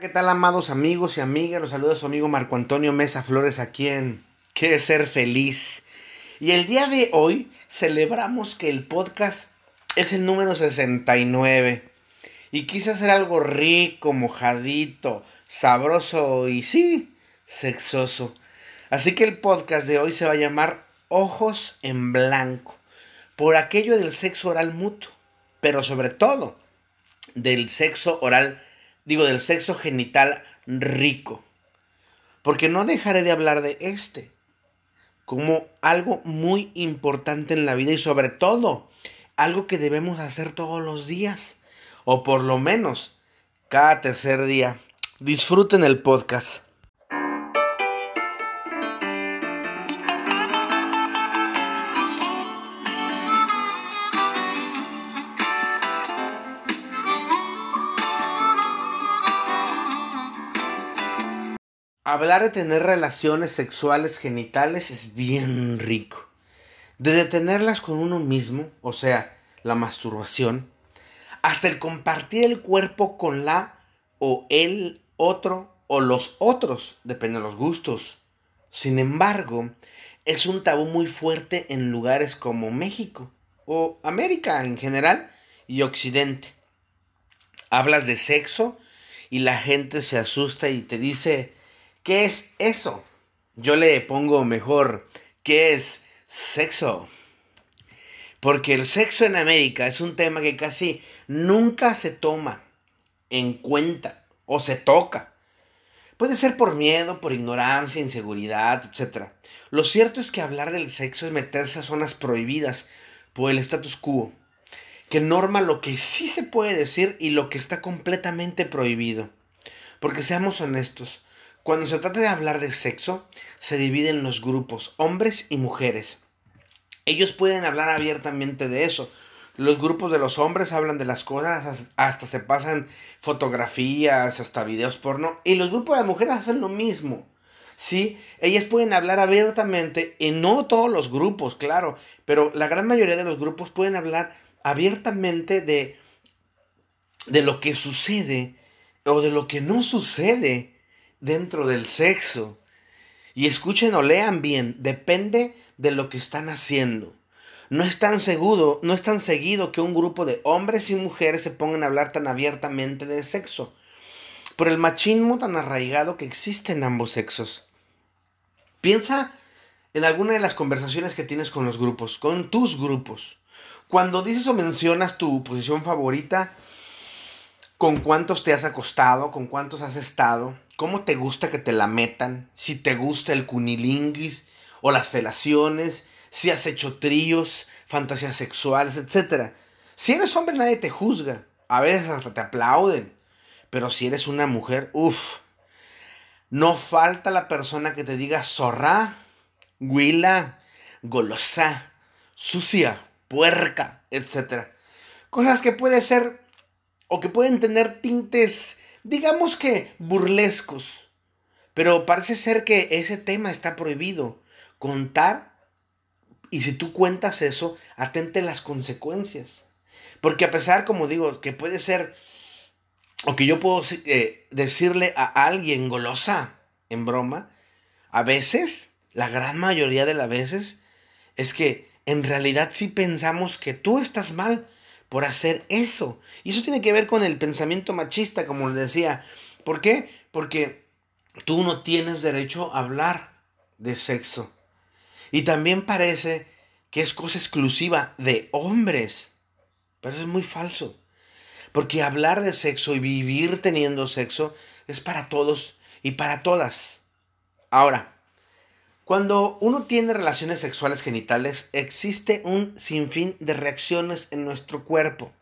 ¿Qué tal, amados amigos y amigas? Los saluda su amigo Marco Antonio Mesa Flores aquí en Quiere ser feliz. Y el día de hoy celebramos que el podcast es el número 69. Y quise hacer algo rico, mojadito, sabroso y sí, sexoso. Así que el podcast de hoy se va a llamar Ojos en Blanco. Por aquello del sexo oral mutuo. Pero sobre todo del sexo oral digo, del sexo genital rico. Porque no dejaré de hablar de este como algo muy importante en la vida y sobre todo algo que debemos hacer todos los días o por lo menos cada tercer día. Disfruten el podcast. Hablar de tener relaciones sexuales genitales es bien rico. Desde tenerlas con uno mismo, o sea, la masturbación, hasta el compartir el cuerpo con la o el otro o los otros, depende de los gustos. Sin embargo, es un tabú muy fuerte en lugares como México o América en general y Occidente. Hablas de sexo y la gente se asusta y te dice, ¿Qué es eso? Yo le pongo mejor, ¿qué es sexo? Porque el sexo en América es un tema que casi nunca se toma en cuenta o se toca. Puede ser por miedo, por ignorancia, inseguridad, etc. Lo cierto es que hablar del sexo es meterse a zonas prohibidas por el status quo, que norma lo que sí se puede decir y lo que está completamente prohibido. Porque seamos honestos, cuando se trata de hablar de sexo, se dividen los grupos, hombres y mujeres. Ellos pueden hablar abiertamente de eso. Los grupos de los hombres hablan de las cosas, hasta se pasan fotografías, hasta videos porno. Y los grupos de las mujeres hacen lo mismo. ¿sí? Ellas pueden hablar abiertamente, y no todos los grupos, claro, pero la gran mayoría de los grupos pueden hablar abiertamente de, de lo que sucede o de lo que no sucede dentro del sexo. Y escuchen o lean bien, depende de lo que están haciendo. No es tan seguro, no es tan seguido que un grupo de hombres y mujeres se pongan a hablar tan abiertamente de sexo, por el machismo tan arraigado que existe en ambos sexos. Piensa en alguna de las conversaciones que tienes con los grupos, con tus grupos. Cuando dices o mencionas tu posición favorita, con cuántos te has acostado, con cuántos has estado, cómo te gusta que te la metan, si te gusta el cunilinguis o las felaciones, si has hecho tríos, fantasías sexuales, etc. Si eres hombre nadie te juzga, a veces hasta te aplauden, pero si eres una mujer, uff, no falta la persona que te diga zorra, huila, golosa, sucia, puerca, etc. Cosas que puede ser o que pueden tener tintes digamos que burlescos. Pero parece ser que ese tema está prohibido. Contar, y si tú cuentas eso, atente las consecuencias. Porque a pesar, como digo, que puede ser, o que yo puedo eh, decirle a alguien golosa en broma, a veces, la gran mayoría de las veces, es que en realidad sí pensamos que tú estás mal por hacer eso. Y eso tiene que ver con el pensamiento machista, como les decía. ¿Por qué? Porque tú no tienes derecho a hablar de sexo. Y también parece que es cosa exclusiva de hombres. Pero eso es muy falso. Porque hablar de sexo y vivir teniendo sexo es para todos y para todas. Ahora, cuando uno tiene relaciones sexuales genitales, existe un sinfín de reacciones en nuestro cuerpo.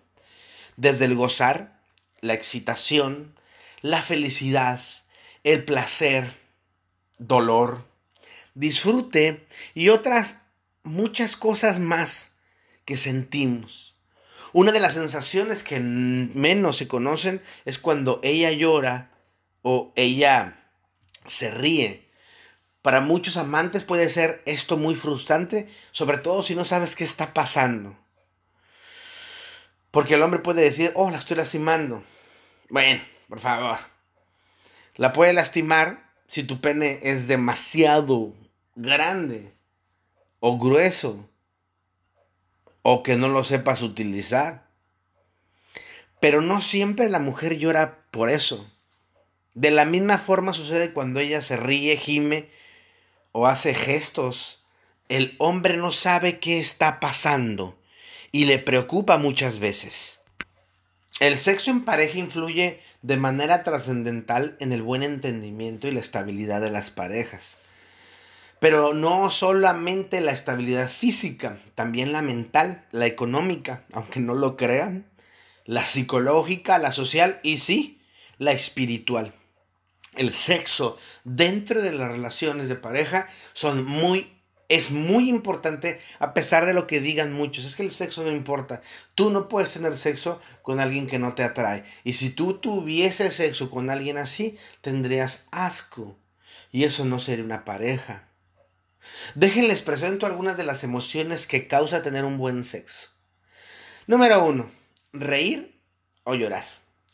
Desde el gozar, la excitación, la felicidad, el placer, dolor, disfrute y otras muchas cosas más que sentimos. Una de las sensaciones que menos se conocen es cuando ella llora o ella se ríe para muchos amantes puede ser esto muy frustrante, sobre todo si no sabes qué está pasando. Porque el hombre puede decir, oh, la estoy lastimando. Bueno, por favor. La puede lastimar si tu pene es demasiado grande o grueso o que no lo sepas utilizar. Pero no siempre la mujer llora por eso. De la misma forma sucede cuando ella se ríe, gime o hace gestos. El hombre no sabe qué está pasando y le preocupa muchas veces. El sexo en pareja influye de manera trascendental en el buen entendimiento y la estabilidad de las parejas. Pero no solamente la estabilidad física, también la mental, la económica, aunque no lo crean, la psicológica, la social y sí, la espiritual. El sexo dentro de las relaciones de pareja son muy es muy importante a pesar de lo que digan muchos. Es que el sexo no importa. Tú no puedes tener sexo con alguien que no te atrae. Y si tú tuvieses sexo con alguien así, tendrías asco. Y eso no sería una pareja. Déjenles presento algunas de las emociones que causa tener un buen sexo. Número uno, reír o llorar.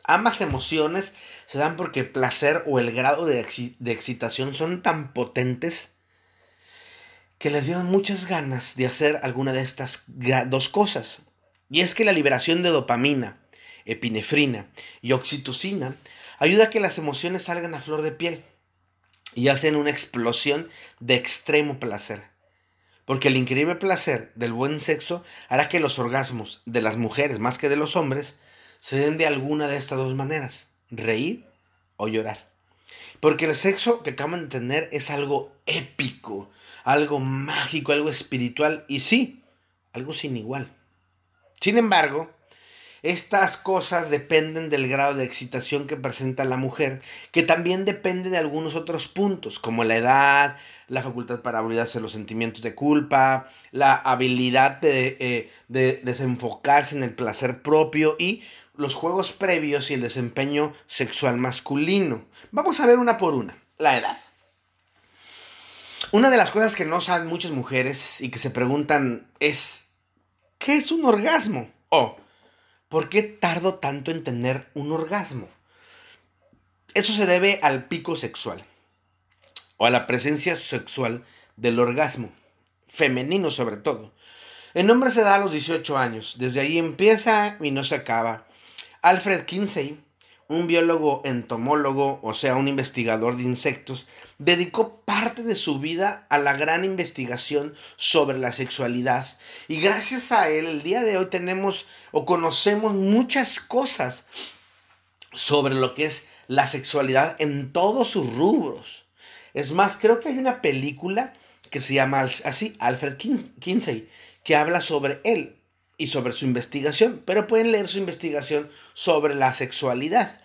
Ambas emociones se dan porque el placer o el grado de, de excitación son tan potentes que les dieron muchas ganas de hacer alguna de estas dos cosas. Y es que la liberación de dopamina, epinefrina y oxitocina ayuda a que las emociones salgan a flor de piel y hacen una explosión de extremo placer. Porque el increíble placer del buen sexo hará que los orgasmos de las mujeres más que de los hombres se den de alguna de estas dos maneras, reír o llorar. Porque el sexo que acaban de tener es algo épico, algo mágico, algo espiritual y sí, algo sin igual. Sin embargo, estas cosas dependen del grado de excitación que presenta la mujer, que también depende de algunos otros puntos, como la edad, la facultad para olvidarse los sentimientos de culpa, la habilidad de, eh, de desenfocarse en el placer propio y los juegos previos y el desempeño sexual masculino. Vamos a ver una por una. La edad. Una de las cosas que no saben muchas mujeres y que se preguntan es, ¿qué es un orgasmo? O, ¿por qué tardo tanto en tener un orgasmo? Eso se debe al pico sexual o a la presencia sexual del orgasmo, femenino sobre todo. El nombre se da a los 18 años, desde ahí empieza y no se acaba. Alfred Kinsey un biólogo entomólogo, o sea, un investigador de insectos, dedicó parte de su vida a la gran investigación sobre la sexualidad. Y gracias a él, el día de hoy tenemos o conocemos muchas cosas sobre lo que es la sexualidad en todos sus rubros. Es más, creo que hay una película que se llama así, Alfred Kinsey, que habla sobre él y sobre su investigación, pero pueden leer su investigación sobre la sexualidad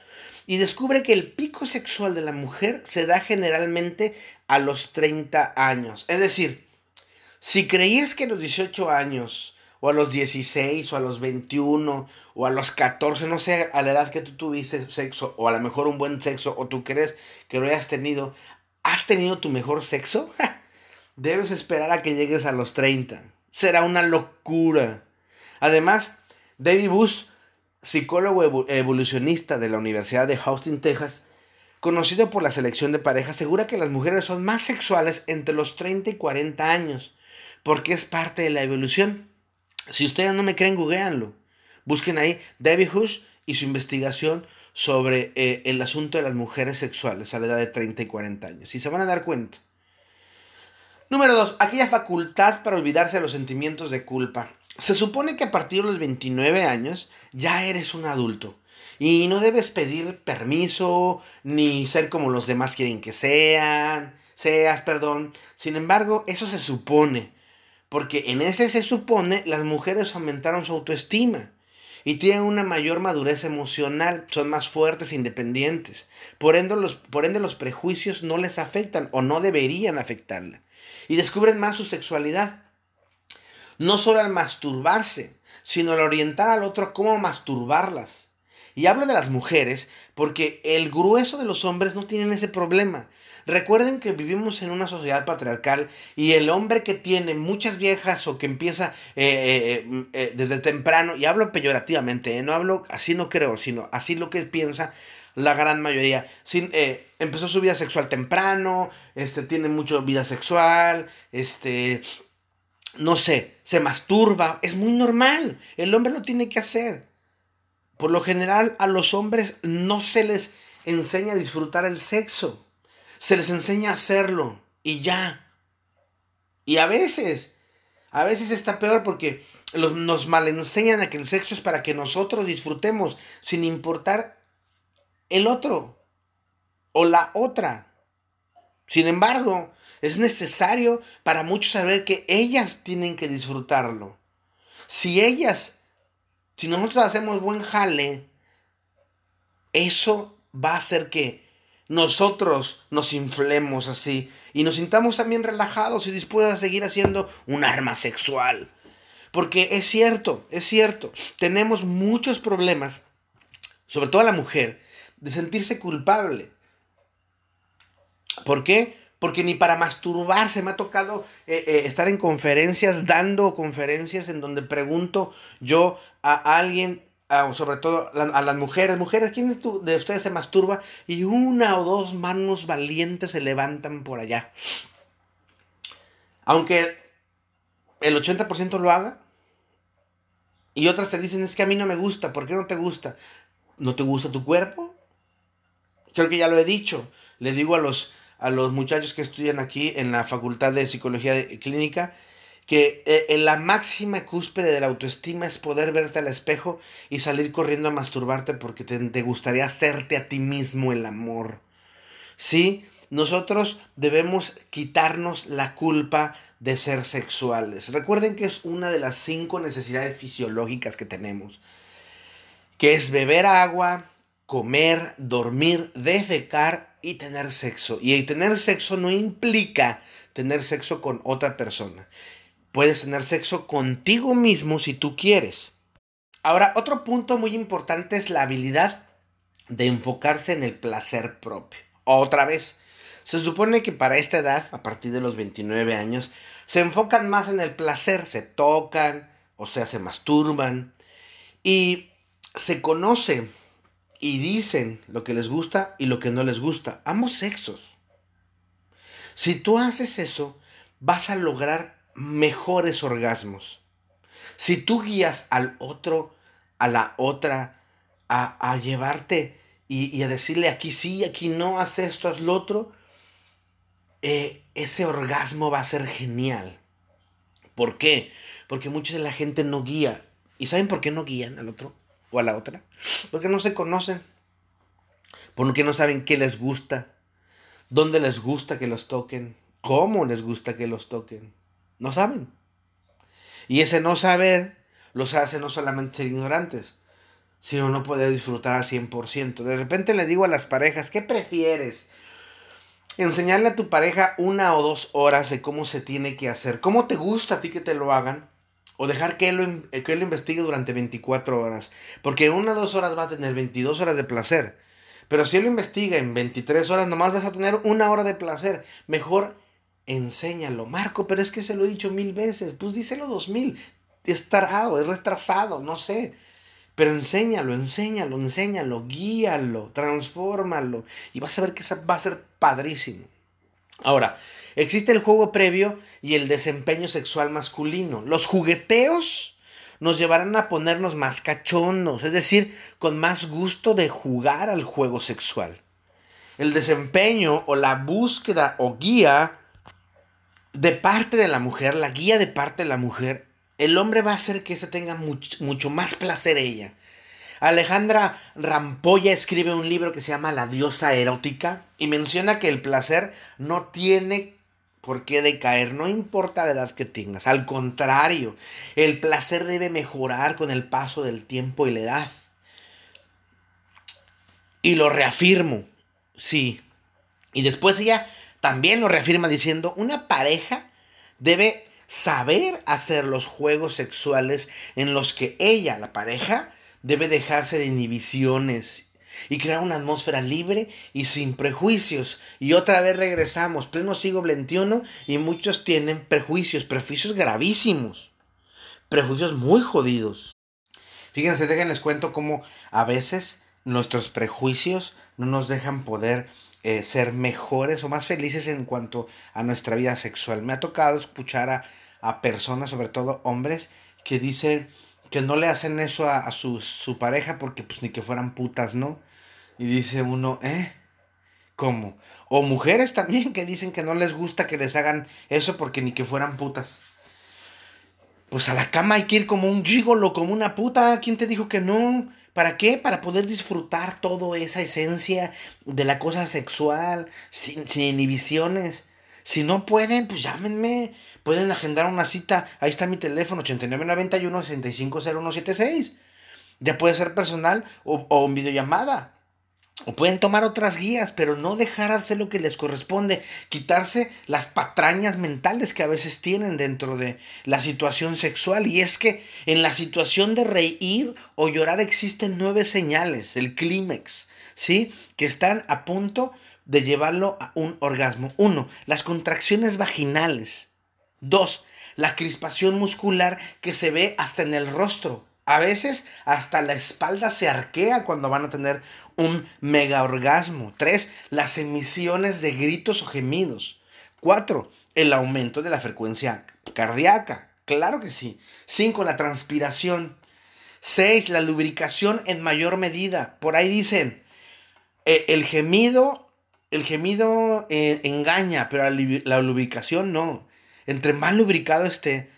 y descubre que el pico sexual de la mujer se da generalmente a los 30 años. Es decir, si creías que a los 18 años, o a los 16, o a los 21, o a los 14, no sé, a la edad que tú tuviste sexo, o a lo mejor un buen sexo, o tú crees que lo hayas tenido, ¿has tenido tu mejor sexo? Debes esperar a que llegues a los 30. Será una locura. Además, David Bush psicólogo evolucionista de la Universidad de Austin, Texas, conocido por la selección de pareja, asegura que las mujeres son más sexuales entre los 30 y 40 años, porque es parte de la evolución. Si ustedes no me creen, googleanlo. Busquen ahí David Hush y su investigación sobre eh, el asunto de las mujeres sexuales a la edad de 30 y 40 años. Y se van a dar cuenta. Número 2. Aquella facultad para olvidarse de los sentimientos de culpa. Se supone que a partir de los 29 años ya eres un adulto. Y no debes pedir permiso ni ser como los demás quieren que sean, seas, perdón. Sin embargo, eso se supone. Porque en ese se supone las mujeres aumentaron su autoestima y tienen una mayor madurez emocional, son más fuertes e independientes. Por ende, los, por ende los prejuicios no les afectan o no deberían afectarla. Y descubren más su sexualidad. No solo al masturbarse, sino al orientar al otro cómo masturbarlas. Y hablo de las mujeres porque el grueso de los hombres no tienen ese problema. Recuerden que vivimos en una sociedad patriarcal y el hombre que tiene muchas viejas o que empieza eh, eh, eh, desde temprano, y hablo peyorativamente, no hablo así no creo, sino así lo que piensa, la gran mayoría. Empezó su vida sexual temprano, este, tiene mucha vida sexual, este, no sé, se masturba, es muy normal, el hombre lo tiene que hacer. Por lo general a los hombres no se les enseña a disfrutar el sexo, se les enseña a hacerlo y ya. Y a veces, a veces está peor porque los, nos malenseñan a que el sexo es para que nosotros disfrutemos sin importar el otro o la otra. Sin embargo, es necesario para muchos saber que ellas tienen que disfrutarlo. Si ellas, si nosotros hacemos buen jale, eso va a hacer que nosotros nos inflemos así y nos sintamos también relajados y dispuestos a seguir haciendo un arma sexual. Porque es cierto, es cierto, tenemos muchos problemas, sobre todo la mujer, de sentirse culpable. ¿Por qué? Porque ni para masturbarse me ha tocado eh, eh, estar en conferencias, dando conferencias en donde pregunto yo a alguien, sobre todo a las mujeres, mujeres, ¿quién de, de ustedes se masturba? Y una o dos manos valientes se levantan por allá. Aunque el 80% lo haga. Y otras te dicen, es que a mí no me gusta. ¿Por qué no te gusta? ¿No te gusta tu cuerpo? Creo que ya lo he dicho. Les digo a los, a los muchachos que estudian aquí en la Facultad de Psicología Clínica que eh, en la máxima cúspide de la autoestima es poder verte al espejo y salir corriendo a masturbarte porque te, te gustaría hacerte a ti mismo el amor. Sí, nosotros debemos quitarnos la culpa de ser sexuales. Recuerden que es una de las cinco necesidades fisiológicas que tenemos, que es beber agua, comer, dormir, defecar y tener sexo. Y tener sexo no implica tener sexo con otra persona. Puedes tener sexo contigo mismo si tú quieres. Ahora, otro punto muy importante es la habilidad de enfocarse en el placer propio. Otra vez, se supone que para esta edad, a partir de los 29 años, se enfocan más en el placer, se tocan, o sea, se masturban y se conoce y dicen lo que les gusta y lo que no les gusta, ambos sexos. Si tú haces eso, vas a lograr mejores orgasmos. Si tú guías al otro, a la otra, a, llevarte y, y, a decirle aquí sí, aquí no, haz esto, haz lo otro, eh, ese orgasmo va a ser genial. ¿Por qué? Porque mucha de la gente no guía. ¿Y saben por qué no guían al otro o a la otra? Porque no se conocen. Porque no saben qué les gusta, dónde les gusta que los toquen, cómo les gusta que los toquen. No saben. Y ese no saber los hace no solamente ser ignorantes, sino no poder disfrutar al 100%. De repente le digo a las parejas, ¿qué prefieres? enseñarle a tu pareja una o dos horas de cómo se tiene que hacer, cómo te gusta a ti que te lo hagan, o dejar que él lo, que lo investigue durante 24 horas, porque en una o dos horas va a tener 22 horas de placer, pero si él lo investiga en 23 horas, nomás vas a tener una hora de placer, mejor enséñalo, Marco, pero es que se lo he dicho mil veces, pues díselo dos mil, es tarado, es retrasado, no sé. Pero enséñalo, enséñalo, enséñalo, guíalo, transfórmalo. Y vas a ver que va a ser padrísimo. Ahora, existe el juego previo y el desempeño sexual masculino. Los jugueteos nos llevarán a ponernos más cachondos, es decir, con más gusto de jugar al juego sexual. El desempeño o la búsqueda o guía de parte de la mujer, la guía de parte de la mujer, el hombre va a hacer que se tenga mucho, más placer ella. Alejandra Rampolla escribe un libro que se llama La diosa erótica y menciona que el placer no tiene por qué decaer, no importa la edad que tengas. Al contrario, el placer debe mejorar con el paso del tiempo y la edad. Y lo reafirmo, sí. Y después ella también lo reafirma diciendo, una pareja debe saber hacer los juegos sexuales en los que ella, la pareja, debe dejarse de inhibiciones y crear una atmósfera libre y sin prejuicios. Y otra vez regresamos, pleno siglo XXI, y muchos tienen prejuicios, prejuicios gravísimos, prejuicios muy jodidos. Fíjense, déjenles cuento cómo a veces nuestros prejuicios no nos dejan poder eh, ser mejores o más felices en cuanto a nuestra vida sexual. Me ha tocado escuchar a, a personas, sobre todo hombres, que dicen que no le hacen eso a, su, su, pareja porque pues ni que fueran putas, ¿no? Y dice uno, ¿eh? ¿Cómo? O mujeres también que dicen que no les gusta que les hagan eso porque ni que fueran putas. Pues a la cama hay que ir como un gigolo, como una puta. ¿Quién te dijo que no? ¿Para qué? Para poder disfrutar toda esa esencia de la cosa sexual, sin, sin inhibiciones. Si no pueden, pues llámenme. Pueden agendar una cita. Ahí está mi teléfono, 8991-650176. Ya puede ser personal o, o en videollamada. O pueden tomar otras guías, pero no dejar hacer lo que les corresponde. Quitarse las patrañas mentales que a veces tienen dentro de la situación sexual. Y es que en la situación de reír o llorar existen nueve señales, el clímax, ¿sí? Que están a punto de llevarlo a un orgasmo. Uno, las contracciones vaginales. Dos, la crispación muscular que se ve hasta en el rostro. A veces hasta la espalda se arquea cuando van a tener un mega orgasmo. Tres, las emisiones de gritos o gemidos. Cuatro, el aumento de la frecuencia cardíaca. Claro que sí. Cinco, la transpiración. Seis, la lubricación en mayor medida. Por ahí dicen, eh, el gemido el gemido eh, engaña, pero la, lubricación no. Entre más lubricado esté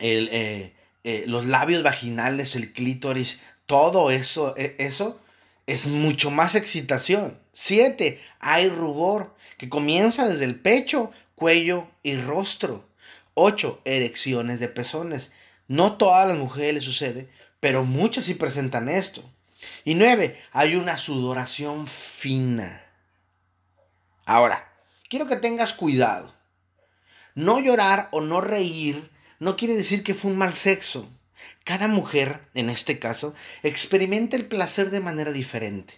eh, eh, los labios vaginales, el clítoris, todo eso, eso es mucho más excitación. Siete, hay rubor, que comienza desde el pecho, cuello y rostro. Ocho, erecciones de pezones. No todas las mujeres les sucede, pero muchas sí presentan esto. Y nueve, hay una sudoración fina. Ahora, quiero que tengas cuidado. No llorar o no reír no quiere decir que fue un mal sexo. Cada mujer, en este caso, experimenta el placer de manera diferente.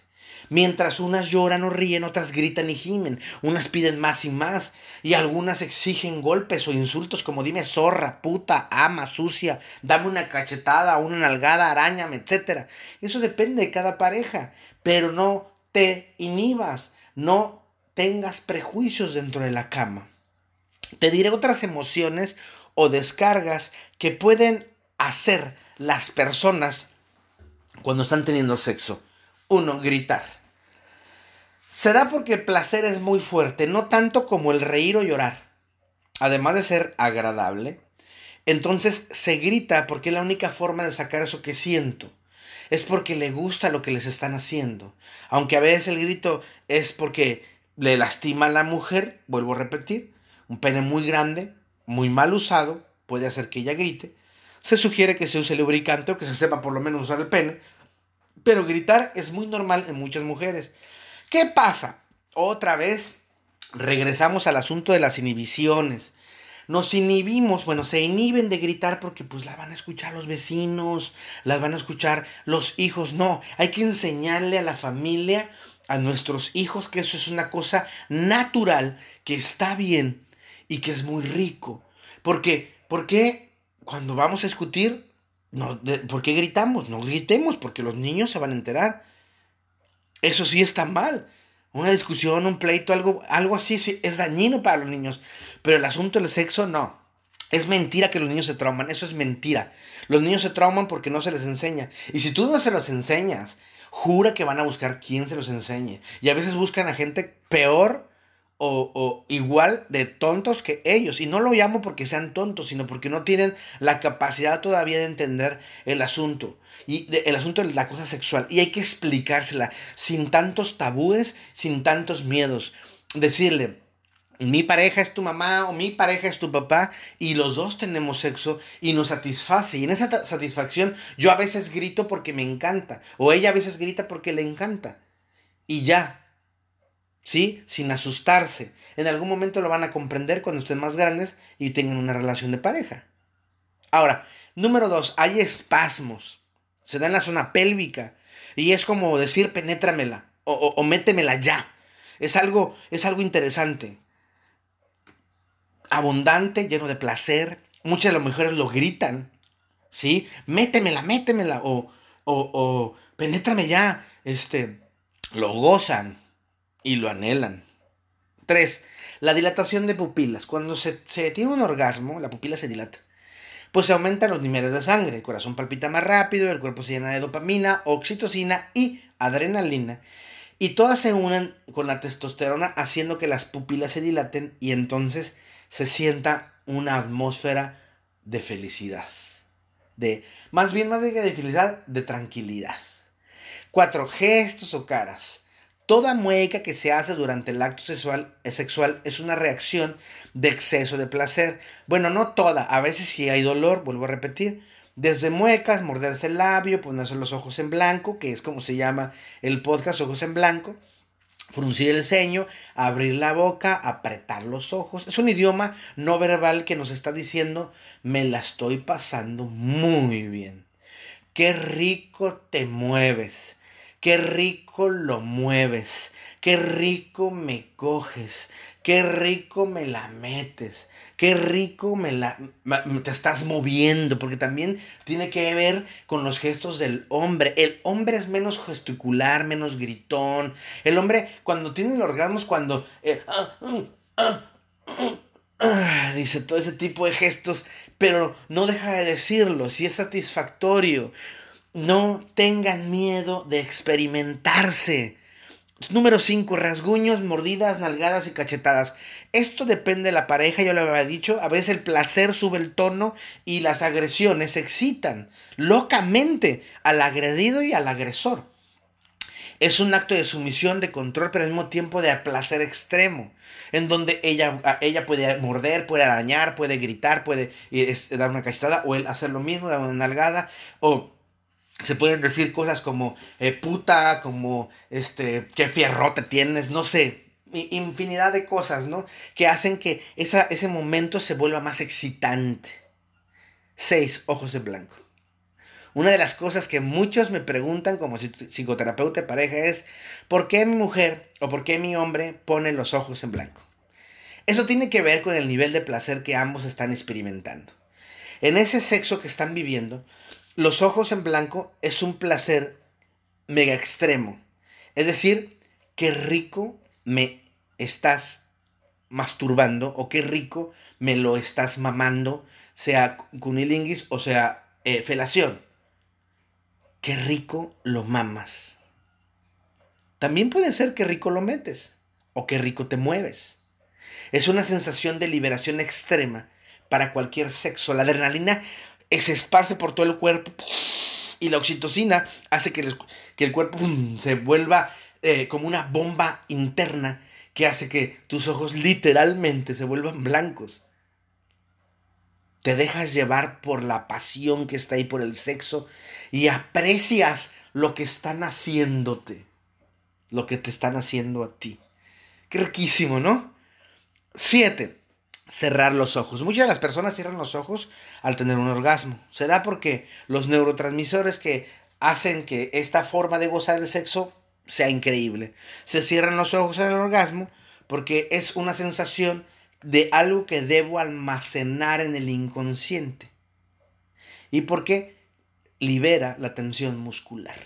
Mientras unas lloran o ríen, otras gritan y gimen, unas piden más y más, y algunas exigen golpes o insultos como dime zorra, puta, ama, sucia, dame una cachetada, una nalgada, arañame, etc. Eso depende de cada pareja, pero no te inhibas, no tengas prejuicios dentro de la cama. Te diré otras emociones o descargas que pueden hacer las personas cuando están teniendo sexo. Uno, gritar. Se da porque el placer es muy fuerte, no tanto como el reír o llorar. Además de ser agradable, entonces se grita porque es la única forma de sacar eso que siento. Es porque le gusta lo que les están haciendo. Aunque a veces el grito es porque le lastima a la mujer, vuelvo a repetir, un pene muy grande, muy mal usado, puede hacer que ella grite. Se sugiere que se use lubricante o que se sepa por lo menos usar el pene, pero gritar es muy normal en muchas mujeres. ¿Qué pasa? Otra vez regresamos al asunto de las inhibiciones. Nos inhibimos, bueno, se inhiben de gritar porque pues la van a escuchar los vecinos, las van a escuchar los hijos. No, hay que enseñarle a la familia a nuestros hijos que eso es una cosa natural, que está bien y que es muy rico. Porque, ¿por qué cuando vamos a discutir, no, ¿por qué gritamos? No gritemos porque los niños se van a enterar. Eso sí está mal. Una discusión, un pleito, algo, algo así es dañino para los niños. Pero el asunto del sexo no. Es mentira que los niños se trauman. Eso es mentira. Los niños se trauman porque no se les enseña. Y si tú no se los enseñas jura que van a buscar quien se los enseñe. Y a veces buscan a gente peor o, igual de tontos que ellos. Y no lo llamo porque sean tontos, sino porque no tienen la capacidad todavía de entender el asunto. Y el asunto de la cosa sexual. Y hay que explicársela sin tantos tabúes, sin tantos miedos. Decirle, mi pareja es tu mamá o mi pareja es tu papá y los dos tenemos sexo y nos satisface. Y en esa satisfacción yo a veces grito porque me encanta o ella a veces grita porque le encanta. Y ya, ¿sí? Sin asustarse. En algún momento lo van a comprender cuando estén más grandes y tengan una relación de pareja. Ahora, número dos, hay espasmos. Se da en la zona pélvica y es como decir penétramela o, o métemela ya. Es algo, es algo interesante abundante, lleno de placer. Muchas de las mujeres lo gritan, ¿sí? Métemela, métemela, o, o, o penétrame ya, este, lo gozan y lo anhelan. 3. La dilatación de pupilas. Cuando se, se tiene un orgasmo, la pupila se dilata. Pues se aumentan los niveles de sangre, el corazón palpita más rápido, el cuerpo se llena de dopamina, oxitocina y adrenalina. Y todas se unen con la testosterona haciendo que las pupilas se dilaten y entonces se sienta una atmósfera de felicidad. De, más bien más de de felicidad, de tranquilidad. Cuatro, gestos o caras. Toda mueca que se hace durante el acto sexual, sexual es una reacción de exceso de placer. Bueno, no toda, a veces si hay dolor, vuelvo a repetir, desde muecas, morderse el labio, ponerse los ojos en blanco, que es como se llama el podcast Ojos en Blanco, fruncir el ceño, abrir la boca, apretar los ojos. Es un idioma no verbal que nos está diciendo, me la estoy pasando muy bien. Qué rico te mueves, qué rico lo mueves, qué rico me coges, qué rico me la metes qué rico me la, te estás moviendo, porque también tiene que ver con los gestos del hombre. El hombre es menos gesticular, menos gritón. El hombre cuando tiene el orgasmo cuando... Eh, ah, ah, ah, dice todo ese tipo de gestos, pero no deja de decirlo, si es satisfactorio. No tengan miedo de experimentarse. Número 5. Rasguños, mordidas, nalgadas y cachetadas. Esto depende de la pareja, yo lo había dicho. A veces el placer sube el tono y las agresiones excitan locamente al agredido y al agresor. Es un acto de sumisión, de control, pero al mismo tiempo de placer extremo, en donde ella, ella puede morder, puede arañar, puede gritar, puede dar una cachetada, o él hacer lo mismo, dar una nalgada, o se pueden decir cosas como eh, puta, como este, qué fierrote tienes, no sé, infinidad de cosas, ¿no? Que hacen que ese momento se vuelva más excitante. Seis, ojos de blanco. Una de las cosas que muchos me preguntan como psicoterapeuta de pareja es, ¿por qué mi mujer o por qué mi hombre pone los ojos en blanco? Eso tiene que ver con el nivel de placer que ambos están experimentando. En ese sexo que están viviendo, los ojos en blanco es un placer mega extremo. Es decir, qué rico me estás masturbando o qué rico me lo estás mamando, sea cunilinguis o sea eh, felación. Qué rico lo mamas. También puede ser qué rico lo metes o qué rico te mueves. Es una sensación de liberación extrema para cualquier sexo. La adrenalina se esparce por todo el cuerpo y la oxitocina hace que el, que el cuerpo se vuelva eh, como una bomba interna que hace que tus ojos literalmente se vuelvan blancos. Te dejas llevar por la pasión que está ahí por el sexo y aprecias lo que están haciéndote, lo que te están haciendo a ti. Qué riquísimo, ¿no? Siete cerrar los ojos. Muchas de las personas cierran los ojos al tener un orgasmo. Se da porque los neurotransmisores que hacen que esta forma de gozar el sexo sea increíble. Se cierran los ojos al orgasmo porque es una sensación de algo que debo almacenar en el inconsciente. Y porque libera la tensión muscular.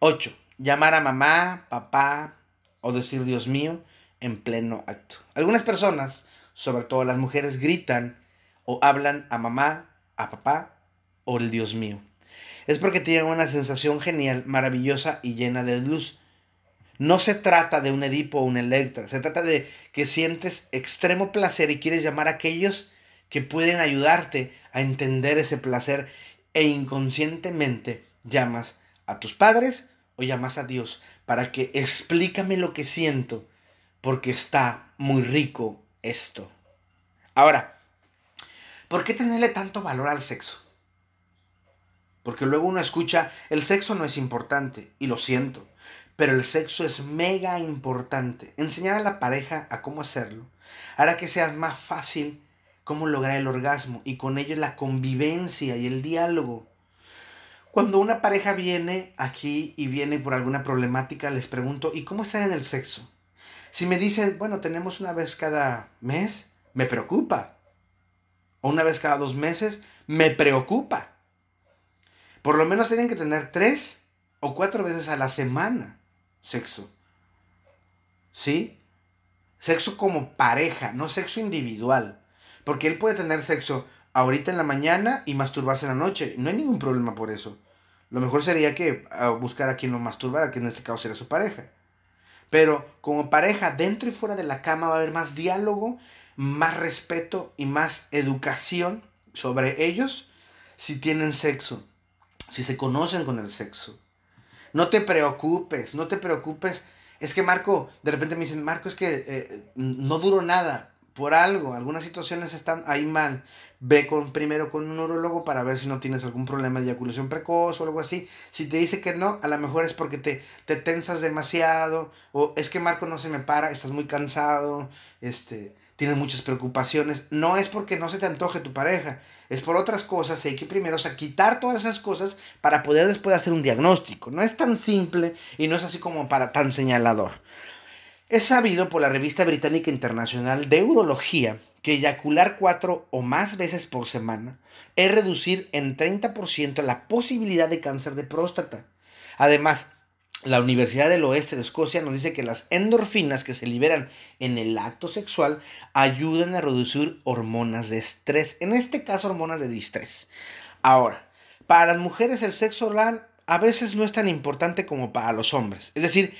8. Llamar a mamá, papá o decir Dios mío en pleno acto. Algunas personas sobre todo las mujeres, gritan o hablan a mamá, a papá o el Dios mío. Es porque tienen una sensación genial, maravillosa y llena de luz. No se trata de un Edipo o un Electra, se trata de que sientes extremo placer y quieres llamar a aquellos que pueden ayudarte a entender ese placer e inconscientemente llamas a tus padres o llamas a Dios para que explícame lo que siento porque está muy rico esto. Ahora, ¿por qué tenerle tanto valor al sexo? Porque luego uno escucha, el sexo no es importante, y lo siento, pero el sexo es mega importante. Enseñar a la pareja a cómo hacerlo hará que sea más fácil cómo lograr el orgasmo y con ello la convivencia y el diálogo. Cuando una pareja viene aquí y viene por alguna problemática, les pregunto, ¿y cómo está en el sexo? Si me dicen, bueno, tenemos una vez cada mes, me preocupa. O una vez cada dos meses, me preocupa. Por lo menos tienen que tener tres o cuatro veces a la semana. sexo. ¿Sí? Sexo como pareja, no sexo individual. Porque él puede tener sexo ahorita en la mañana y masturbarse en la noche. No hay ningún problema por eso. Lo mejor sería que ah, buscar a quien lo masturbara, que en este caso sería su pareja. Pero como pareja, dentro y fuera de la cama va a haber más diálogo, más respeto y más educación sobre ellos si tienen sexo, si se conocen con el sexo. No te preocupes, no te preocupes. Es que Marco, de repente me dicen, Marco, es que eh, no duró nada por algo, algunas situaciones están ahí mal. Ve con, primero con un urologo para ver si no tienes algún problema de eyaculación precoz o algo así. Si te dice que no, a lo mejor es porque te, te tensas demasiado o es que Marco no se me para, estás muy cansado, este, tienes muchas preocupaciones. No es porque no se te antoje tu pareja, es por otras cosas hay que primero, o quitar todas esas cosas para poder después hacer un diagnóstico. No es tan simple y no es así como para tan señalador. Es sabido por la revista británica internacional de urología que eyacular cuatro o más veces por semana es reducir en 30% la posibilidad de cáncer de próstata. Además, la Universidad del Oeste de Escocia nos dice que las endorfinas que se liberan en el acto sexual ayudan a reducir hormonas de estrés, en este caso hormonas de distrés. Ahora, para las mujeres el sexo oral a veces no es tan importante como para los hombres. Es decir,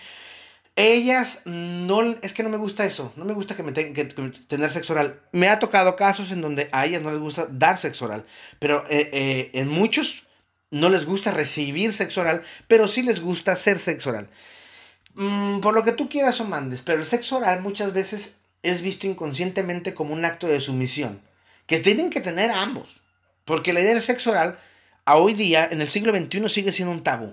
ellas no, es que no me gusta eso, no me gusta que me tengan que, tener sexo oral. Me ha tocado casos en donde a ellas no les gusta dar sexo oral, pero eh, eh, en muchos no les gusta recibir sexo oral, pero sí les gusta hacer sexo oral. Mm, por lo que tú quieras o mandes, pero el sexo oral muchas veces es visto inconscientemente como un acto de sumisión, que tienen que tener ambos, porque la idea del sexo oral a hoy día, en el siglo XXI, sigue siendo un tabú.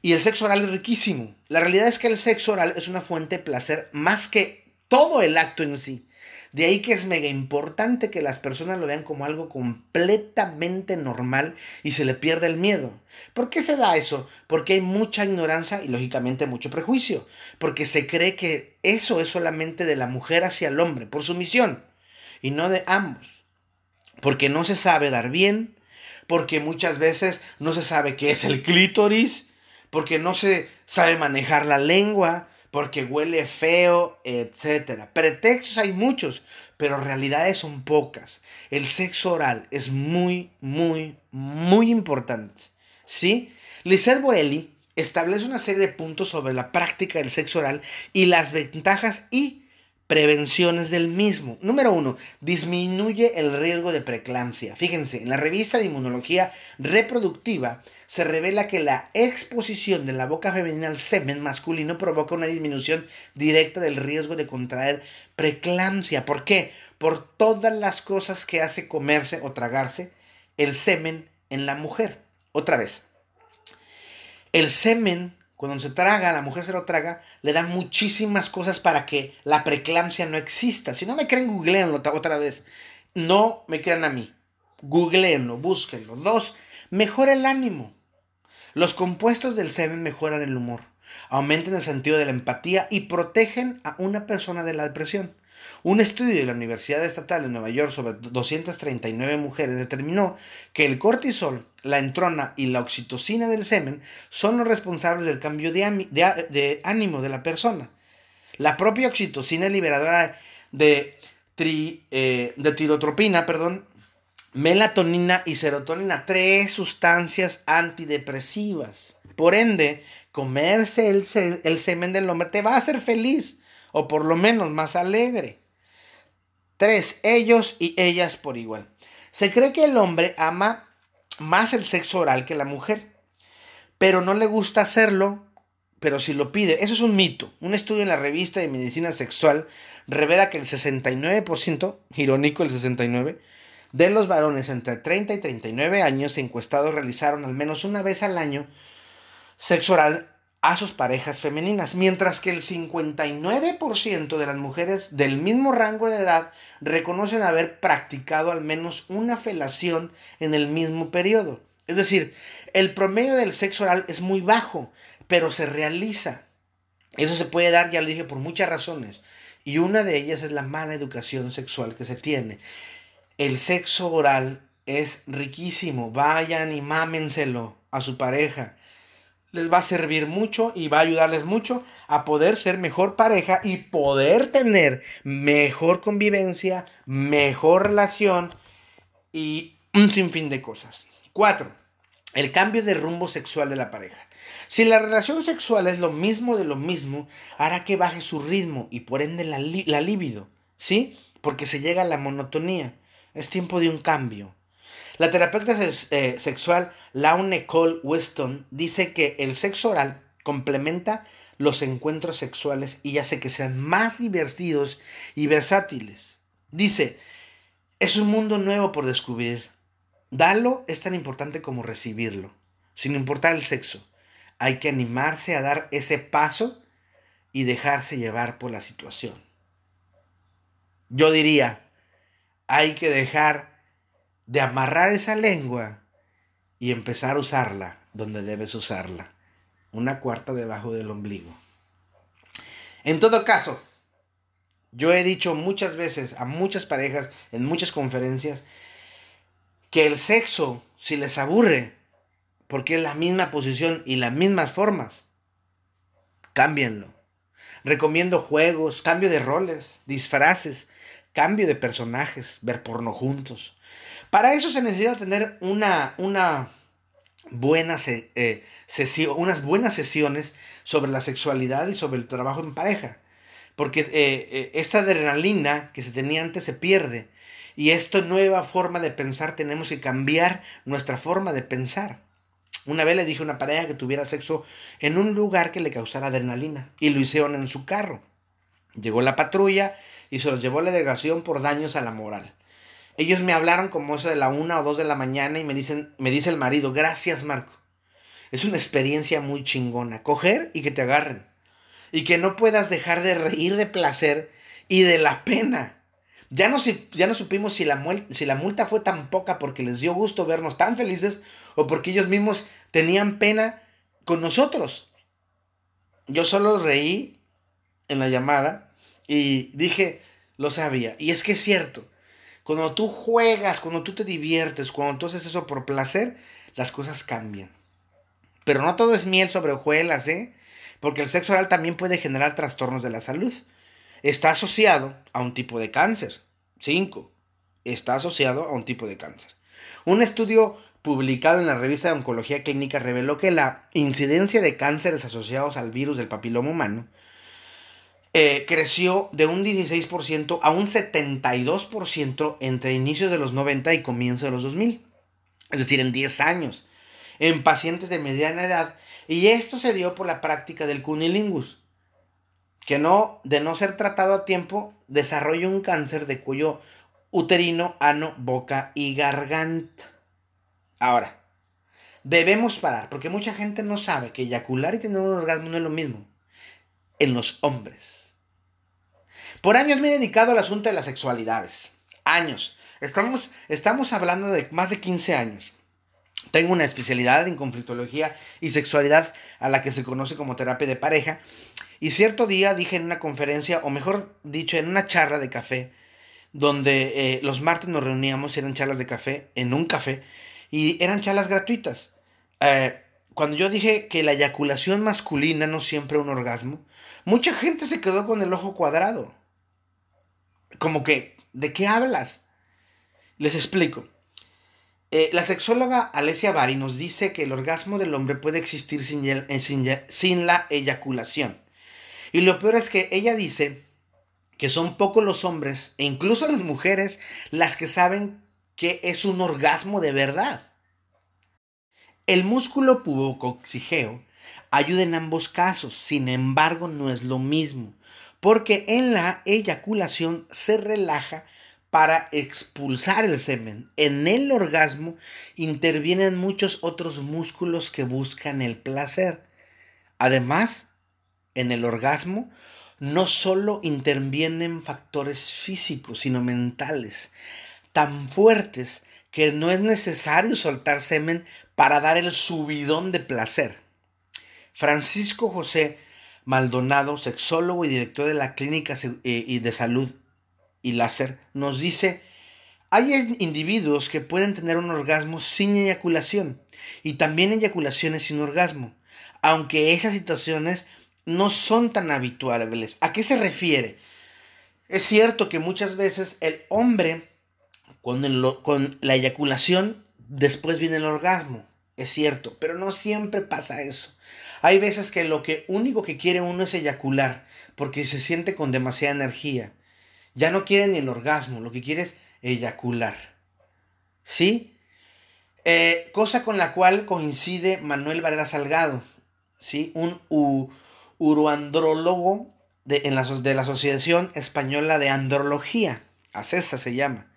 Y el sexo oral es riquísimo. La realidad es que el sexo oral es una fuente de placer más que todo el acto en sí. De ahí que es mega importante que las personas lo vean como algo completamente normal y se le pierda el miedo. ¿Por qué se da eso? Porque hay mucha ignorancia y lógicamente mucho prejuicio. Porque se cree que eso es solamente de la mujer hacia el hombre, por su misión, y no de ambos. Porque no se sabe dar bien, porque muchas veces no se sabe qué es el clítoris, porque no se sabe manejar la lengua, porque huele feo, etc. Pretextos hay muchos, pero realidades son pocas. El sexo oral es muy, muy, muy importante. ¿Sí? Lizeth Borelli establece una serie de puntos sobre la práctica del sexo oral y las ventajas y Prevenciones del mismo. Número uno, disminuye el riesgo de preeclampsia. Fíjense, en la revista de inmunología reproductiva se revela que la exposición de la boca femenina al semen masculino provoca una disminución directa del riesgo de contraer preeclampsia. ¿Por qué? Por todas las cosas que hace comerse o tragarse el semen en la mujer. Otra vez, el semen cuando se traga, la mujer se lo traga, le dan muchísimas cosas para que la preeclampsia no exista. Si no me creen, googleenlo otra vez. No me crean a mí. Googleenlo, búsquenlo. Dos, mejora el ánimo. Los compuestos del semen mejoran el humor, aumentan el sentido de la empatía y protegen a una persona de la depresión. Un estudio de la Universidad Estatal de Nueva York sobre 239 mujeres determinó que el cortisol, la entrona y la oxitocina del semen son los responsables del cambio de, ánimo de la persona. La propia oxitocina liberadora de, eh, de tirotropina, perdón, melatonina y serotonina, tres sustancias antidepresivas. Por ende, comerse el, el semen del hombre te va a hacer feliz, o por lo menos más alegre. Tres, ellos y ellas por igual. Se cree que el hombre ama más el sexo oral que la mujer, pero no le gusta hacerlo, pero si lo pide. Eso es un mito. Un estudio en la revista de medicina sexual revela que el 69%, irónico el 69%, de los varones entre 30 y 39 años encuestados realizaron al menos una vez al año sexo oral a sus parejas femeninas, mientras que el 59% de las mujeres del mismo rango de edad reconocen haber practicado al menos una felación en el mismo periodo. Es decir, el promedio del sexo oral es muy bajo, pero se realiza. Eso se puede dar, ya lo dije, por muchas razones. Y una de ellas es la mala educación sexual que se tiene. El sexo oral es riquísimo. Vayan y mámenselo a su pareja les va a servir mucho y va a ayudarles mucho a poder ser mejor pareja y poder tener mejor convivencia, mejor relación y un sinfín de cosas. Cuatro, el cambio de rumbo sexual de la pareja. Si la relación sexual es lo mismo de lo mismo, hará que baje su ritmo y por ende la, la libido, ¿sí? Porque se llega a la monotonía. Es tiempo de un cambio. La terapeuta eh, sexual Laune Cole Weston dice que el sexo oral complementa los encuentros sexuales y hace que sean más divertidos y versátiles. Dice, es un mundo nuevo por descubrir. Darlo es tan importante como recibirlo, sin importar el sexo. Hay que animarse a dar ese paso y dejarse llevar por la situación. Yo diría, hay que dejar de amarrar esa lengua y empezar a usarla donde debes usarla. Una cuarta debajo del ombligo. En todo caso, yo he dicho muchas veces a muchas parejas en muchas conferencias que el sexo, si les aburre, porque es la misma posición y las mismas formas, cámbienlo. Recomiendo juegos, cambio de roles, disfraces, cambio de personajes, ver porno juntos. Para eso se necesita tener una, una eh, unas buenas sesiones sobre la sexualidad y sobre el trabajo en pareja. Porque eh, eh, esta adrenalina que se tenía antes se pierde y esta nueva forma de pensar tenemos que cambiar nuestra forma de pensar. Una vez le dije a una pareja que tuviera sexo en un lugar que le causara adrenalina y lo hicieron en su carro. Llegó la patrulla y se los llevó a la delegación por daños a la moral. Ellos me hablaron como eso de la una o dos de la mañana y me dicen, me dice el marido, gracias Marco. Es una experiencia muy chingona. Coger y que te agarren. Y que no puedas dejar de reír de placer y de la pena. Ya no, ya no supimos si la, si la multa fue tan poca porque les dio gusto vernos tan felices o porque ellos mismos tenían pena con nosotros. Yo solo reí en la llamada y dije, lo sabía. Y es que es cierto, cuando tú juegas, cuando tú te diviertes, cuando tú haces eso por placer, las cosas cambian. Pero no todo es miel sobre hojuelas, ¿eh? Porque el sexo oral también puede generar trastornos de la salud está asociado a un tipo de cáncer. 5. Está asociado a un tipo de cáncer. Un estudio publicado en la revista de Oncología Clínica reveló que la incidencia de cánceres asociados al virus del papiloma humano eh, creció de un 16% a un 72% entre inicios de los 90 y comienzo de los 2000. Es decir, en 10 años. En pacientes de mediana edad. Y esto se dio por la práctica del cunilingus que no, de no ser tratado a tiempo, desarrolla un cáncer de cuello uterino, ano, boca y garganta. Ahora, debemos parar, porque mucha gente no sabe que eyacular y tener un orgasmo no es lo mismo en los hombres. Por años me he dedicado al asunto de las sexualidades. Años. Estamos, estamos hablando de más de 15 años. Tengo una especialidad en conflictología y sexualidad a la que se conoce como terapia de pareja y cierto día dije en una conferencia, o mejor dicho, en una charla de café, donde eh, los martes nos reuníamos, eran charlas de café, en un café, y eran charlas gratuitas. Eh, cuando yo dije que la eyaculación masculina no siempre un orgasmo, mucha gente se quedó con el ojo cuadrado. Como que, ¿de qué hablas? Les explico. Eh, la sexóloga Alessia Bari nos dice que el orgasmo del hombre puede existir sin, sin la eyaculación. Y lo peor es que ella dice que son pocos los hombres, e incluso las mujeres, las que saben que es un orgasmo de verdad. El músculo pubocoxigeo ayuda en ambos casos, sin embargo no es lo mismo, porque en la eyaculación se relaja para expulsar el semen. En el orgasmo intervienen muchos otros músculos que buscan el placer. Además, en el orgasmo no solo intervienen factores físicos, sino mentales, tan fuertes que no es necesario soltar semen para dar el subidón de placer. Francisco José Maldonado, sexólogo y director de la Clínica eh, de Salud y Láser, nos dice, hay individuos que pueden tener un orgasmo sin eyaculación y también eyaculaciones sin orgasmo. aunque esas situaciones no son tan habituales. ¿A qué se refiere? Es cierto que muchas veces el hombre con, con la eyaculación después viene el orgasmo, es cierto, pero no siempre pasa eso. Hay veces que lo que único que quiere uno es eyacular, porque se siente con demasiada energía. Ya no quiere ni el orgasmo, lo que quiere es eyacular. ¿Sí? Eh, cosa con la cual coincide Manuel Varela Salgado, ¿sí? Un uroandrólogo de, en la, de la Asociación Española de Andrología, ACESA se llama,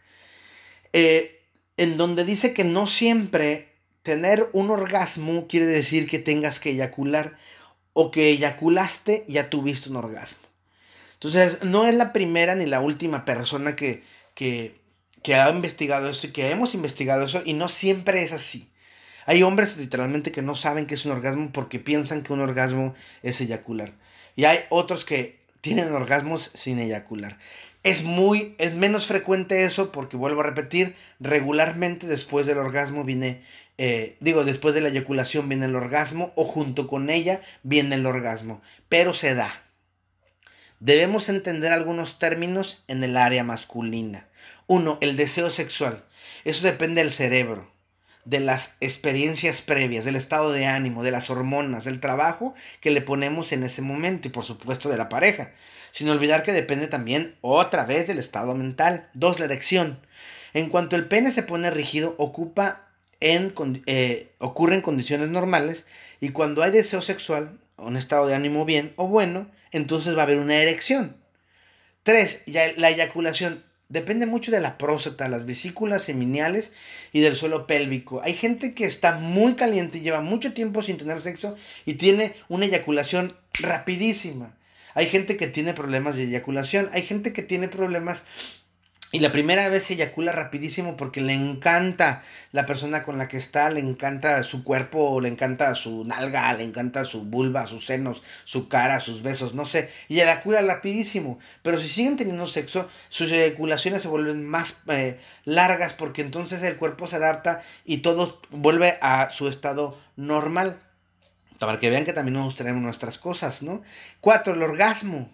eh, en donde dice que no siempre tener un orgasmo quiere decir que tengas que eyacular o que eyaculaste ya tuviste un orgasmo. Entonces, no es la primera ni la última persona que, que, que ha investigado esto y que hemos investigado eso y no siempre es así. Hay hombres literalmente que no saben que es un orgasmo porque piensan que un orgasmo es eyacular. Y hay otros que tienen orgasmos sin eyacular. Es muy, es menos frecuente eso porque vuelvo a repetir, regularmente después del orgasmo viene, eh, digo, después de la eyaculación viene el orgasmo o junto con ella viene el orgasmo, pero se da. Debemos entender algunos términos en el área masculina. Uno, el deseo sexual. Eso depende del cerebro, de las experiencias previas, del estado de ánimo, de las hormonas, del trabajo que le ponemos en ese momento y por supuesto de la pareja. Sin olvidar que depende también otra vez del estado mental. Dos, la erección. En cuanto el pene se pone rígido, ocupa en, eh, ocurre en condiciones normales y cuando hay deseo sexual, un estado de ánimo bien o bueno, entonces va a haber una erección. Tres, ya la eyaculación. Depende mucho de la próstata, las vesículas seminales y del suelo pélvico. Hay gente que está muy caliente y lleva mucho tiempo sin tener sexo y tiene una eyaculación rapidísima. Hay gente que tiene problemas de eyaculación. Hay gente que tiene problemas y la primera vez se eyacula rapidísimo porque le encanta la persona con la que está, le encanta su cuerpo, le encanta su nalga, le encanta su vulva, sus senos, su cara, sus besos, no sé. Y eyacula rapidísimo. Pero si siguen teniendo sexo, sus eyaculaciones se vuelven más eh, largas porque entonces el cuerpo se adapta y todo vuelve a su estado normal. Para que vean que también nosotros tenemos nuestras cosas, ¿no? Cuatro, el orgasmo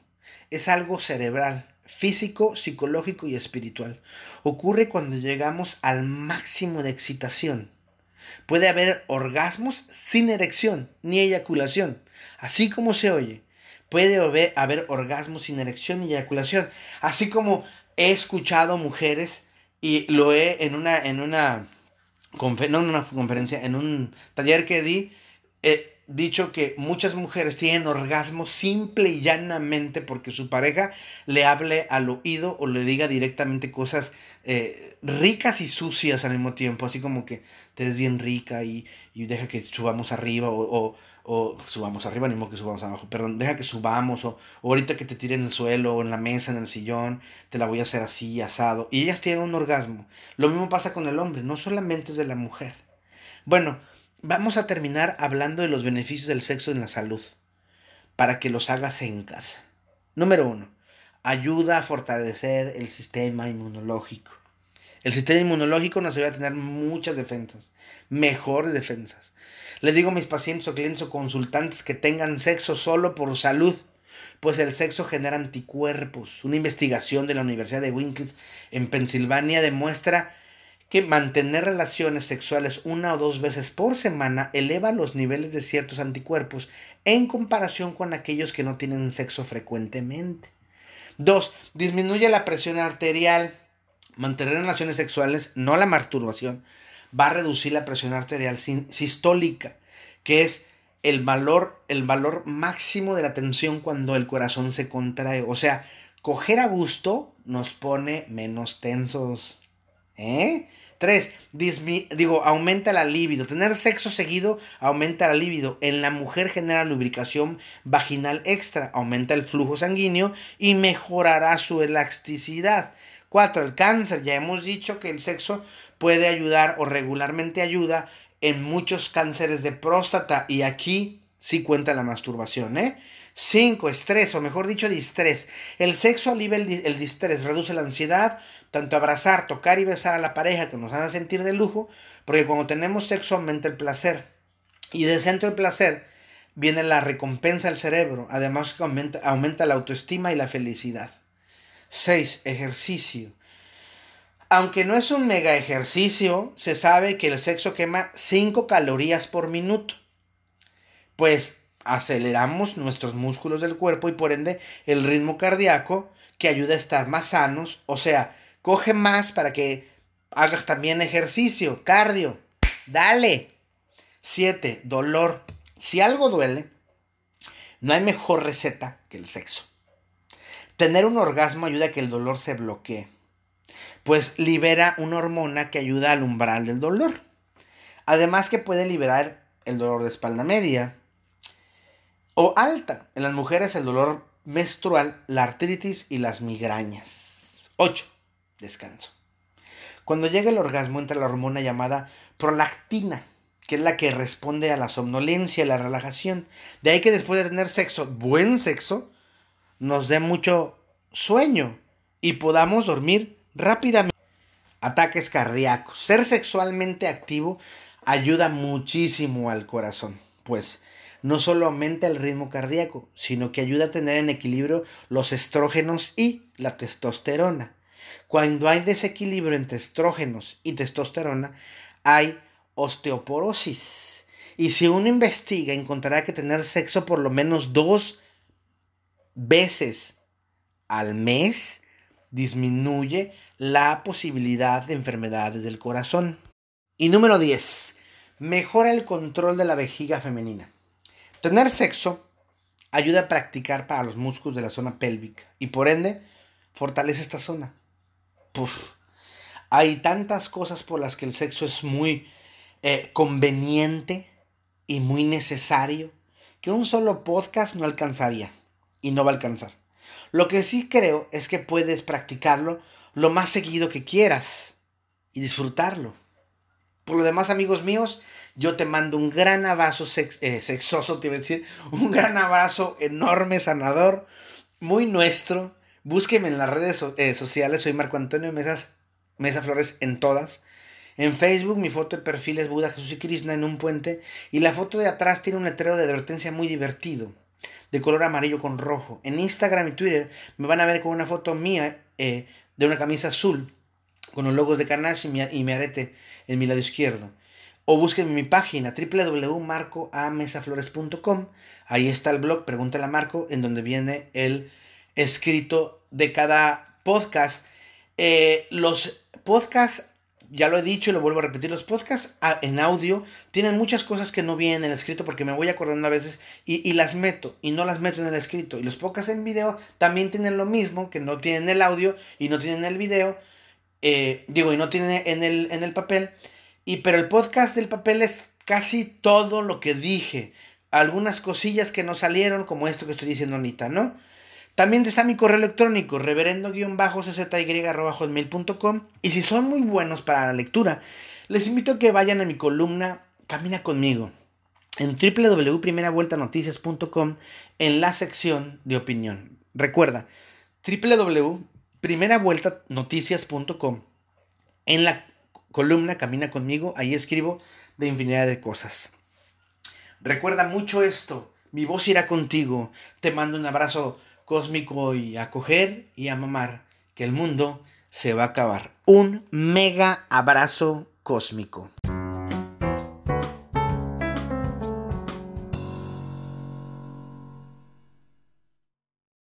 es algo cerebral físico, psicológico y espiritual. Ocurre cuando llegamos al máximo de excitación. Puede haber orgasmos sin erección ni eyaculación, así como se oye. Puede haber orgasmos sin erección ni eyaculación, así como he escuchado mujeres y lo he en una en una no en una conferencia, en un taller que di, eh, dicho que muchas mujeres tienen orgasmo simple y llanamente porque su pareja le hable al oído o le diga directamente cosas eh, ricas y sucias al mismo tiempo, así como que te ves bien rica y, deja que subamos arriba o, o, subamos arriba, ni modo que subamos abajo, perdón, deja que subamos o, o, ahorita que te tire en el suelo o en la mesa, en el sillón, te la voy a hacer así, asado. Y ellas tienen un orgasmo. Lo mismo pasa con el hombre, no solamente es de la mujer. Bueno, Vamos a terminar hablando de los beneficios del sexo en la salud, para que los hagas en casa. Número uno, ayuda a fortalecer el sistema inmunológico. El sistema inmunológico nos ayuda a tener muchas defensas, mejores defensas. Les digo a mis pacientes o clientes o consultantes que tengan sexo solo por salud, pues el sexo genera anticuerpos. Una investigación de la Universidad de Winkles en Pensilvania demuestra que mantener relaciones sexuales una o dos veces por semana eleva los niveles de ciertos anticuerpos en comparación con aquellos que no tienen sexo frecuentemente. 2. Disminuye la presión arterial. Mantener relaciones sexuales, no la masturbación, va a reducir la presión arterial sistólica, que es el valor, el valor máximo de la tensión cuando el corazón se contrae. O sea, coger a gusto nos pone menos tensos. ¿Eh? Tres, digo, aumenta la libido. Tener sexo seguido aumenta la libido. En la mujer genera lubricación vaginal extra, aumenta el flujo sanguíneo y mejorará su elasticidad. Cuatro, el cáncer. Ya hemos dicho que el sexo puede ayudar o regularmente ayuda en muchos cánceres de próstata y aquí sí cuenta la masturbación, ¿eh? 5. Estrés, o mejor dicho, distrés. El sexo alivia el, el distrés, reduce la ansiedad, tanto abrazar, tocar y besar a la pareja que nos haga sentir de lujo, porque cuando tenemos sexo aumenta el placer. Y del centro del placer, viene la recompensa del cerebro, además que aumenta, aumenta la autoestima y la felicidad. 6. Ejercicio. Aunque no es un mega ejercicio, se sabe que el sexo quema 5 calorías por minuto. Pues aceleramos nuestros músculos del cuerpo y por ende el ritmo cardíaco que ayuda a estar más sanos. O sea, coge más para que hagas también ejercicio, cardio. Dale. 7. Dolor. Si algo duele, no hay mejor receta que el sexo. Tener un orgasmo ayuda a que el dolor se bloquee pues libera una hormona que ayuda al umbral del dolor. Además que puede liberar el dolor de espalda media o alta. En las mujeres el dolor menstrual, la artritis y las migrañas. 8. Descanso. Cuando llega el orgasmo entra la hormona llamada prolactina, que es la que responde a la somnolencia y la relajación. De ahí que después de tener sexo, buen sexo, nos dé mucho sueño y podamos dormir rápidamente. Ataques cardíacos. Ser sexualmente activo ayuda muchísimo al corazón, pues no solo aumenta el ritmo cardíaco, sino que ayuda a tener en equilibrio los estrógenos y la testosterona. Cuando hay desequilibrio entre estrógenos y testosterona, hay osteoporosis. Y si uno investiga, encontrará que tener sexo por lo menos dos veces al mes disminuye la posibilidad de enfermedades del corazón. Y número 10. Mejora el control de la vejiga femenina. Tener sexo ayuda a practicar para los músculos de la zona pélvica y por ende fortalece esta zona. Puf. Hay tantas cosas por las que el sexo es muy eh, conveniente y muy necesario que un solo podcast no alcanzaría y no va a alcanzar. Lo que sí creo es que puedes practicarlo lo más seguido que quieras y disfrutarlo. Por lo demás, amigos míos, yo te mando un gran abrazo eh, sexoso, te iba a decir, un gran abrazo enorme, sanador, muy nuestro. Búsqueme en las redes eh, sociales, soy Marco Antonio Mesas, Mesa Flores en todas. En Facebook mi foto de perfil es Buda, Jesús y Krishna en un puente y la foto de atrás tiene un letrero de advertencia muy divertido de color amarillo con rojo. En Instagram y Twitter me van a ver con una foto mía eh, de una camisa azul con los logos de Carnage y mi, arete en mi lado izquierdo. O busquen mi página www.marcoamesaflores.com. Ahí está el blog Pregúntale a Marco, en donde viene el escrito de cada podcast. Eh, los podcasts ya lo he dicho y lo vuelvo a repetir, los podcasts en audio tienen muchas cosas que no vienen en el escrito porque me voy acordando a veces y, las meto y no las meto en el escrito. Y los podcasts en video también tienen lo mismo, que no tienen el audio y no tienen el video, eh, digo, y no tienen en el, en el papel. Y, pero el podcast del papel es casi todo lo que dije. Algunas cosillas que no salieron, como esto que estoy diciendo ahorita, ¿no? También está mi correo electrónico, reverendo-czy.com. Y si son muy buenos para la lectura, les invito a que vayan a mi columna Camina conmigo en www.primeravueltanoticias.com en la sección de opinión. Recuerda, www.primeravueltanoticias.com en la columna Camina conmigo, ahí escribo de infinidad de cosas. Recuerda mucho esto, mi voz irá contigo, te mando un abrazo cósmico y a coger y a mamar, que el mundo se va a acabar. Un mega abrazo cósmico.